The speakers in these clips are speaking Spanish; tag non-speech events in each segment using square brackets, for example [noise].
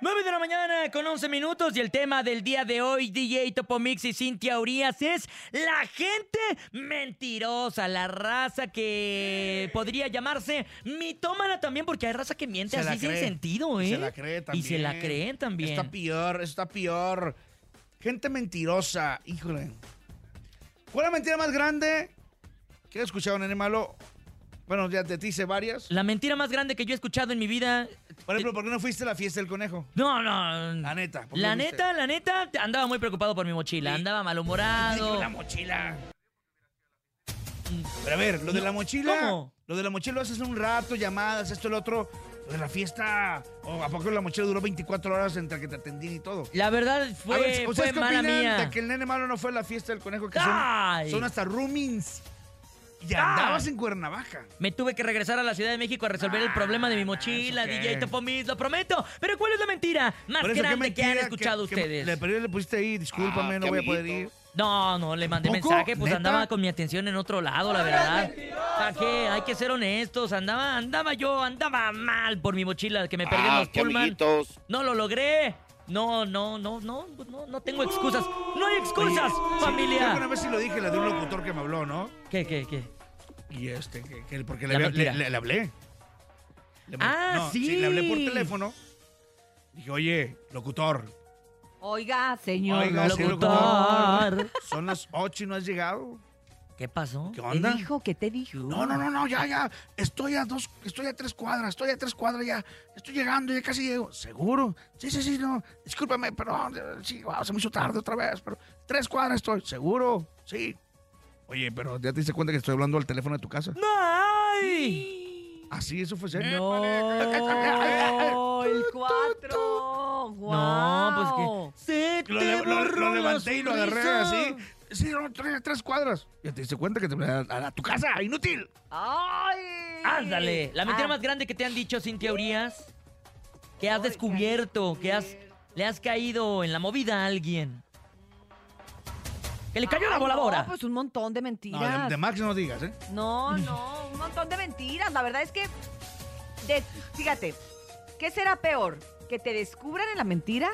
9 de la mañana con 11 minutos y el tema del día de hoy, DJ Topomix y Cintia Urias, es la gente mentirosa, la raza que podría llamarse mitómana también, porque hay raza que miente Se así sin sentido, ¿eh? Y se la cree también. Y se la creen también. Está peor, está peor. Gente mentirosa, híjole. ¿Cuál es la mentira más grande que he escuchado, nene malo? Bueno, ya te hice varias. La mentira más grande que yo he escuchado en mi vida. Por ejemplo, ¿por qué no fuiste a la fiesta del conejo? No, no. La neta. ¿por qué La no neta, la neta, andaba muy preocupado por mi mochila. Sí. Andaba malhumorado. La mochila. Pero a ver, lo de la mochila. ¿Cómo? Lo de la mochila lo haces un rato, llamadas, esto, el otro. Lo de la fiesta. ¿O ¿A poco la mochila duró 24 horas entre que te atendí y todo? La verdad A fue, ver, fue ¿ustedes qué mala mía. de que el nene malo no fue a la fiesta del conejo? Que son hasta roomings. Y ¡Ay! andabas en Cuernavaca. Me tuve que regresar a la Ciudad de México a resolver el problema de mi mochila. DJ Topomis, lo prometo. Pero ¿cuál es la mentira más Por eso, ¿qué grande que han escuchado que- ustedes? Le, pusiste ahí, discúlpame, Ah, no voy a poder ir. No, no, le mandé mensaje, pues ¿Neta? andaba con mi atención en otro lado, la verdad. ¿Para qué? Hay que ser honestos. Andaba, andaba yo, andaba mal por mi mochila que me perdí en Ah, los Pullman. No lo logré. No, no, no, no, no, no tengo excusas. No hay excusas, Creo que una familia. vez sí lo dije, la de un locutor que me habló, ¿no? ¿Qué, qué, qué? Y este, que, que- porque le, había- le- le- le hablé. Le- Ah, no, sí. Le hablé por teléfono. Dije, oye, locutor, Oiga, señor. Oiga, sí, Locutor. son las 8 y no has llegado. ¿Qué pasó? ¿Qué ¿Qué onda? dijo? ¿Qué te dijo? No, no, no, no, ya, ya. Estoy a dos, estoy a tres cuadras, estoy a tres cuadras ya. Estoy llegando, ya casi llego. ¿Seguro? Sí, sí, sí, no. Discúlpame, perdón. Sí, wow, se me hizo tarde otra vez, pero tres cuadras estoy. ¿Seguro? Sí. Oye, pero ya te diste cuenta que estoy hablando al teléfono de tu casa. ¡Ay! Así, eso fue serio. No. ¡Oh, [laughs] el cuatro! ¡Guau! No, pues que. Se Lo, te lo- borró lo la levanté y lo agarré así. Sí, no, tres, tres cuadras. Ya te diste cuenta que te a, a- a tu casa, inútil. ¡Ay! Ándale. La mentira Ah, más grande que te han dicho, Cintia Urias. Que has descubierto, que has, le has caído en la movida a alguien. Que le cayó la voladora. No, pues un montón de No, mentiras. de, de Max no digas, ¿eh? No, no, un montón de mentiras. La verdad es que, de- fíjate, ¿qué será peor? ¿Que te descubran en la mentira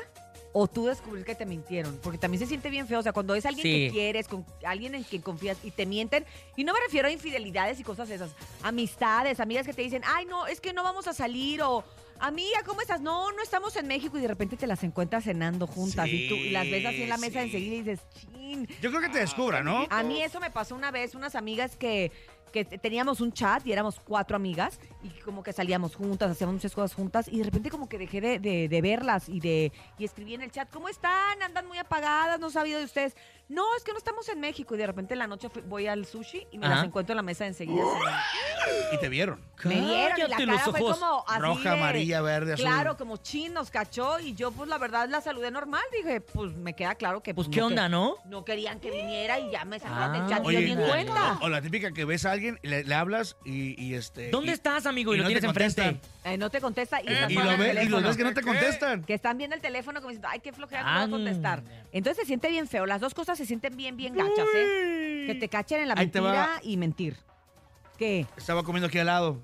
o tú descubrir que te mintieron? Porque también se siente bien feo. O sea, cuando es alguien Sí. que quieres, con alguien en quien confías y te mienten. Y no me refiero a infidelidades y cosas esas. Amistades, amigas que te dicen, ay, no, es que no vamos a salir o... Amiga, ¿cómo estás? No, no estamos en México y de repente te las encuentras cenando juntas y tú y las ves así en la mesa Sí, enseguida y dices, chin, Yo creo que te descubra, ¿no? a mí eso me pasó una vez, unas amigas que, que teníamos un chat y éramos cuatro amigas y como que salíamos juntas, hacíamos muchas cosas juntas y de repente como que dejé de, de- de verlas y de y escribí en el chat, ¿cómo están? Andan muy apagadas, no he sabido de ustedes. No, es que no estamos en México y de repente en la noche voy al sushi y me Ajá. las encuentro en la mesa enseguida. Y te vieron. Me vieron y la cara fue como así Roja, de- amarilla, verde, azul. Claro, como chin, nos cachó y yo pues la verdad la saludé normal. Dije, pues me queda claro que... Pues no qué onda, ¿no? No querían que viniera y ya me sacaron Ah, del chat y yo ni en cuenta. O la típica que ves a alguien, y le, le hablas y, y este. ¿Dónde y- estás, amigo? Y, y lo no te tienes enfrente. Eh, no te contesta y, estás Y lo, ves, y los ves que no te contestan. Que están viendo el teléfono como diciendo, ay, qué flojera, no voy a contestar. no. Entonces se siente bien feo. Las dos cosas se sienten bien, bien gachas, ¿eh? Que te cachen en la Ahí mentira y mentir. ¿Qué? Estaba comiendo aquí al lado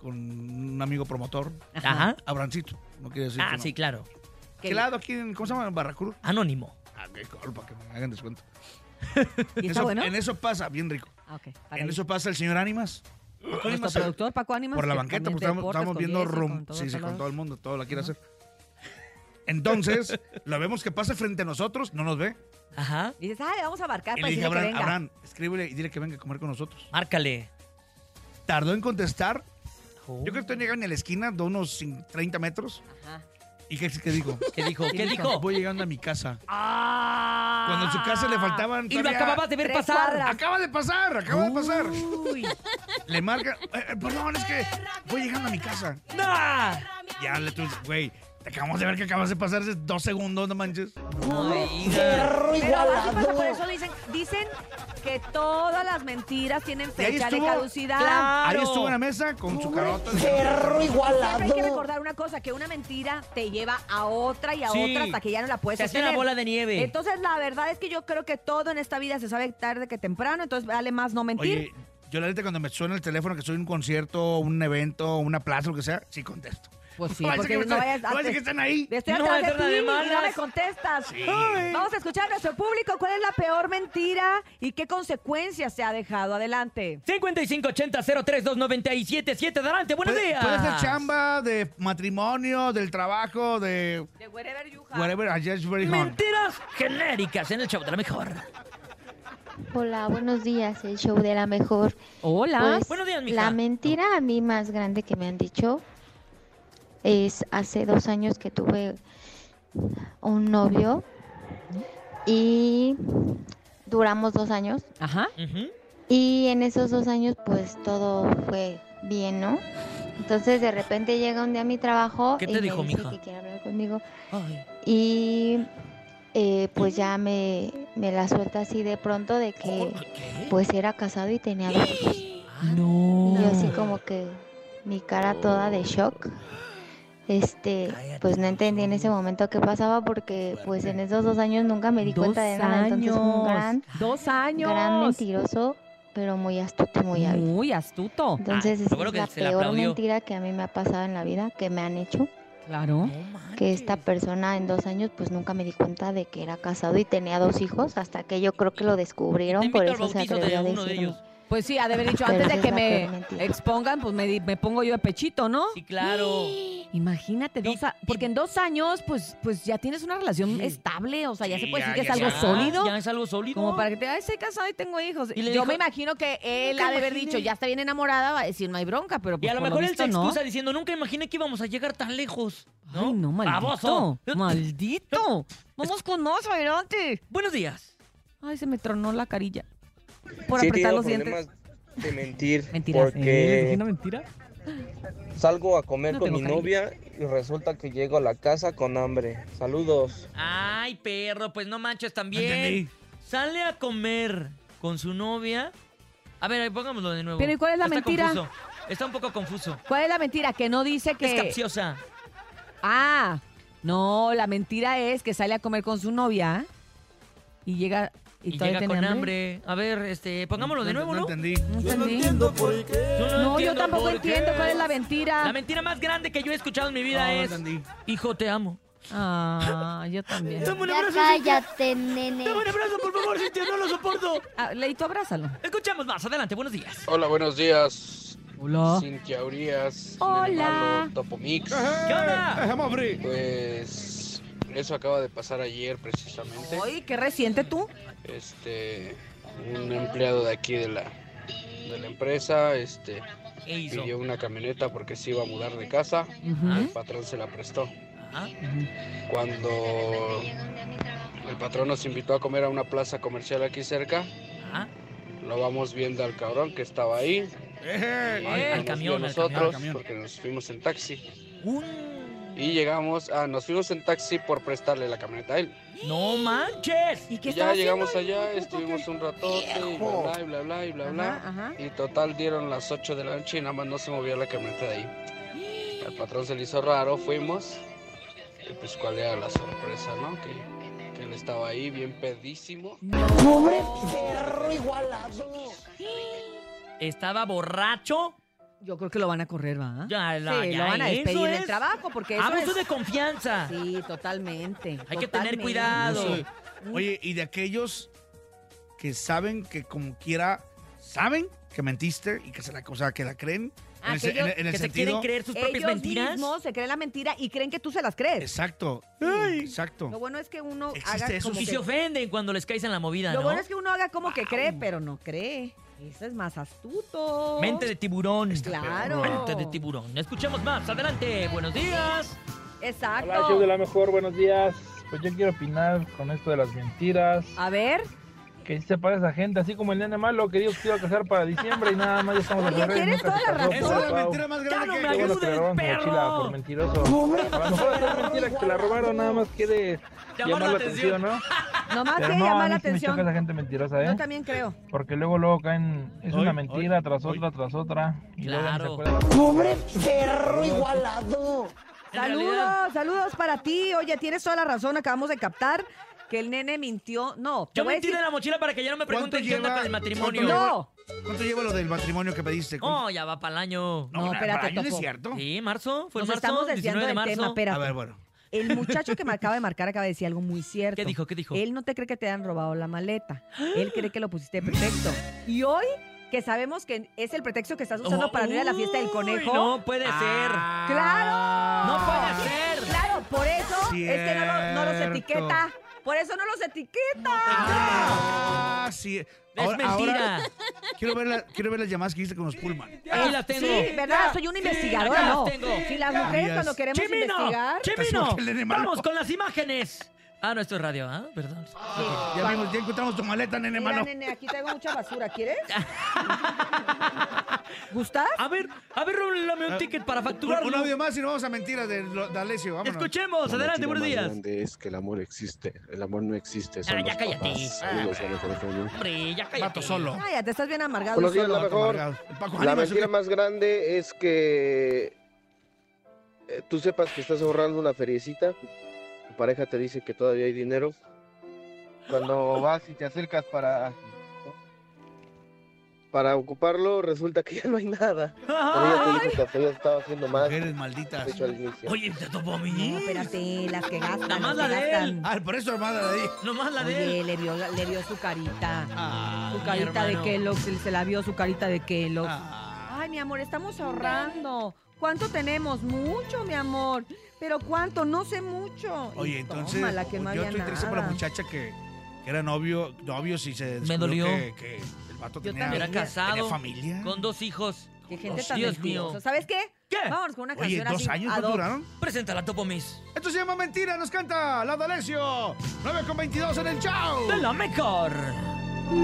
con un amigo promotor, Ajá. Abrancito. No quiere decir. Ah, que no. sí, claro. ¿Qué lado aquí en, ¿cómo se llama? En Barracruz. Anónimo. Ah, qué cool, para que me hagan descuento. [laughs] ¿Y está eso, bueno? en eso pasa, bien rico. Ah, En ir. eso pasa el señor Ánimas. Paco Nuestro Ánimas, productor, Paco Ánimas. por la que banqueta, pues estamos, viendo rum. Sí, sí, con todo el mundo, todo lo quiere hacer. Entonces, [laughs] lo vemos que pasa frente a nosotros, no nos ve. Ajá. Y dices, ay, vamos a abarcar Y para le dije a decirle que Abraham, venga. Abraham, escríbele y dile que venga a comer con nosotros. Márcale. Tardó en contestar. Oh. Yo creo que estoy llegando a la esquina de unos cin- 30 metros. Ajá. ¿Y qué, qué dijo? ¿Qué dijo? ¿Qué ¿Qué dijo? dijo? Voy llegando a mi casa. Ah. Cuando en su casa le faltaban. Y lo todavía- acababas de ver Tres pasar. cuadras. Acaba de pasar, acaba de pasar. Uy. Le marca. eh, eh, perdón, es que voy llegando a mi casa. ¡Nah! Ya le tú, güey, te acabamos de ver que acabas de pasar hace dos segundos, no manches. No me digas. Pero así pasa, por eso dicen, dicen que todas las mentiras tienen fecha de estuvo- caducidad. Claro. Ahí estuvo en la mesa con su carota. Siempre hay que recordar una cosa, que una mentira te lleva a otra y a Sí. otra hasta que ya no la puedes Se hace una bola de nieve. Entonces, la verdad es que yo creo que todo en esta vida se sabe tarde que temprano, entonces vale más no mentir. Oye, yo la neta cuando me suena el teléfono que soy en un concierto, un evento, una plaza, lo que sea, sí contesto. Pues sí, no porque que, no estén- vayas no a- que estén ahí. Estoy No, atrás de ti de y no me contestas. Vamos a escuchar a nuestro público cuál es la peor mentira y qué consecuencias se ha dejado. Adelante. 5580-032977. Adelante, buenos Puede, días. puede ser chamba de matrimonio, del trabajo, de De wherever you have. whatever. I just very. Mentiras genéricas en el show de la mejor. Hola, buenos días, el show de la mejor. Hola. Pues, Buenos días, mija. La mentira a mí más grande que me han dicho es hace dos años que tuve un novio y duramos dos años Ajá. Y en esos dos años pues todo fue bien, ¿no? Entonces de repente llega un día a mi trabajo ¿Qué y te me dijo, dice mija? que quiere hablar conmigo Ay. y eh, pues ya me, me la suelta así de pronto de que pues era casado y tenía dos hijos. No. Y yo así como que mi cara toda de shock. Este, pues no entendí en ese momento qué pasaba porque pues en esos dos años nunca me di Dos cuenta de nada. Entonces fue un gran, Dos años. gran mentiroso, pero muy astuto y muy hábil. Muy astuto. Entonces Ah, esa es la peor aplaudió. mentira que a mí me ha pasado en la vida, que me han hecho. Claro. Que esta persona en dos años pues nunca me di cuenta de que era casado y tenía dos hijos hasta que yo creo que lo descubrieron, por eso se atrevió a de uno de decirme. Pues sí, ha de haber dicho antes de que me expongan, pues me, me pongo yo de pechito, ¿no? Sí, claro. [gasps] Imagínate, dos a- porque en dos años, pues, pues ya tienes una relación Sí. estable, o sea, ya Sí, se puede ya- decir que ya es algo sólido. Ya es algo sólido. Como para que te ay, estoy casado y tengo hijos. Y le Yo dijo- me imagino que él Nunca ha de haber imaginé. dicho, ya está bien enamorada, va a decir, no hay bronca, pero Y pues a lo por mejor él visto, se no. excusa diciendo, nunca imaginé que íbamos a llegar tan lejos. ¿no? Ay, no, maldito. Baboso. [laughs] Maldito. Vamos con más adelante. Buenos días. Ay, se me tronó la carilla. Por Sí, apretar los dientes. de mentir Mentiras. ¿Eh? ¿Les dije porque una mentira? salgo a comer No con mi cariño. novia y resulta que llego a la casa con hambre. Saludos. Ay, perro, pues no manches también. entendí. Sale a comer con su novia. A ver, ahí pongámoslo de nuevo. Pero, ¿y cuál es la Está mentira? confuso. Está un poco confuso. ¿Cuál es la mentira? Que no dice Es que... capciosa. Ah, no, la mentira es que sale a comer con su novia y llega y, Y llega con hambre. A ver, este, pongámoslo de nuevo, ¿no? No entendí. No entendí. Yo No, yo entiendo tampoco por entiendo qué. cuál es la mentira. La mentira más grande que yo he escuchado en mi vida No, no es... entendí. Hijo, te amo. Ah, yo también. Dame un abrazo, Cintia. cállate, nene. Dame un abrazo, por favor, Cintia, no lo soporto. Ah, Leito, abrázalo. Escuchamos más, adelante, buenos días. Hola, buenos días. Hola. Cintia Urias. Hola. Nene Topo Mix. ¿Qué onda? Abrir. Pues eso acaba de pasar ayer precisamente. Ay, qué reciente tú. Este, un empleado de aquí de la, de la empresa, este, pidió una camioneta porque se iba a mudar de casa. ¿Ah? El patrón se la prestó. Ajá. Cuando el patrón nos invitó a comer a una plaza comercial aquí cerca, Ajá. lo vamos viendo al cabrón que estaba ahí. Eh, no al camión, nosotros camión, al camión. porque nos fuimos en taxi. Y llegamos, ah, nos fuimos en taxi por prestarle la camioneta a él. ¡No manches! ¿Y qué Y ya llegamos haciendo? allá, estuvimos un ratote y bla bla y bla bla y bla bla. Ajá. Y total dieron las 8 de la noche y nada más no se movía la camioneta de ahí. Al patrón se le hizo raro, fuimos. Y pues cuál era la sorpresa, ¿no? Que, que él estaba ahí bien pedísimo. Estaba borracho. Yo creo que lo van a correr, ¿va? Ya, la- sí, ya lo van a eso despedir del es trabajo porque eso Abuso es... de confianza. Sí, totalmente. Hay que tener cuidado. Oye, y de aquellos que saben que como quiera, saben que mentiste y que se la, o sea, que la creen. En el, se- Aquellos en el- en el que se quieren creer sus propias Ellos mentiras. mismos se creen la mentira y creen que tú se las crees. Exacto. Ay. Exacto. Lo bueno es que uno Existe haga eso, como Y que... se ofenden cuando les caes en la movida, Lo ¿no? bueno es que uno haga como que cree, pero no cree. Eso es más astuto. Mente de tiburón. Claro. Mente de tiburón. Escuchemos más. Adelante. Buenos días. Exacto. Hola, show de la mejor, buenos días. Pues yo quiero opinar con esto de las mentiras. A ver. Que se para esa gente, así como el nene malo que dijo que iba a casar para diciembre y nada más ya estamos Oye, revés, tienes nunca se toda la casó, Esa es la mentira más grande que me ayudes, perro. mochila por mentiroso. A lo mejor es [laughs] mentira que la robaron, nada más quiere Llamar llamar la la atención, ¿no? Nomás Pero que no, llamar la me choca atención. esa gente mentirosa, Yo ¿eh? también creo. Porque luego, luego caen, es Hoy, una hoy, mentira tras hoy. otra, tras otra. Y Claro. no acuerdan. En realidad, Saludos, saludos para ti. Oye, tienes toda la razón, acabamos de captar que el nene mintió. No, Yo voy a metí decir. de la mochila para que ya no me ¿Cuánto pregunten qué onda lleva- con el matrimonio. cuánto No, ¿Cuánto lleva lo del matrimonio que pediste? ¿Cuánto- Oh, ya va para el año. No, na- espérate, es cierto. Sí, marzo. Fue en nos marzo. estamos desviando 19 de tema. Espérate. A ver, bueno. El [laughs] muchacho que me acaba de marcar acaba de decir algo muy cierto. ¿Qué dijo? ¿Qué dijo? Él no te cree que te han robado la maleta. [gasps] Él cree que lo pusiste de pretexto. Y hoy, que sabemos que es el pretexto que estás usando para no ir a la fiesta del conejo. No puede ser. ¡Claro! No puede ser. Claro, por eso es que no, lo- no los etiqueta. Por eso no los etiqueta. Ah, sí. Es Ahora- mentira. ahora quiero, ver la- quiero ver las llamadas que hiciste con los Pullman. Aquí las tengo. Sí, ¿verdad? Soy una investigadora, ya las ¿no? tengo. Si las mujeres Yes. cuando queremos ¡Chimino! investigar... ¡Chimino! El malo. Vamos con las imágenes. Ah, no, esto es radio, ¿ah? Perdón. Ya, vimos, ya encontramos tu maleta, nene Mira, malo. nene, aquí traigo mucha basura. ¿Quieres? [laughs] ¿Gustas? A ver, a ver, rólame un ticket para Un, facturarlo. un audio más y no vamos a mentiras de, lo- de Alessio. Vámonos. Escuchemos, La adelante, mentira buenos más días. grande es que el amor existe. El amor no existe. Son Ah, ya los cállate. papás. Saludos a la California. Hombre, ya cállate. Vato solo. Ay, ya te estás bien amargado. Buenos días, solo. la mejor. Paco, La mentira más grande es que eh, tú sepas que estás ahorrando una feriecita, pareja te dice que todavía hay dinero. Cuando [laughs] vas y te acercas para para ocuparlo, resulta que ya no hay nada. Pero ella te dijo que hasta ya estaba haciendo más, Mujeres malditas. de hecho al inicio. Oye, ¿te topó a mí? No, espérate, las que gastan. Nada más las que la de él. Ah, por eso, hermana, de ahí. Nomás la de Oye, él. le vio, le vio su carita. Ah, Su carita de hermano. Kellogg, se, se la vio su carita de Kellogg. Ah. Ay, mi amor, estamos ahorrando. ¿Cuánto tenemos? Mucho, mi amor. Pero ¿cuánto? No sé mucho. Y Oye, entonces, tómala, que no yo había estoy triste por la muchacha que, que era novio, novios y se descubrió dolió. Que, que el vato Yo tenía, también. Era casado. tenía familia. Con dos hijos. Qué gente tan Dios mentirosa. mío. ¿Sabes qué? ¿Qué? Vámonos con una Oye, canción ¿dos así. años ad no hoc. duraron? Preséntala, Topo Mix. Esto se llama Mentira, nos canta la de Alessio. 9 con 22 en el chao. De la mejor.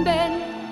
Ven,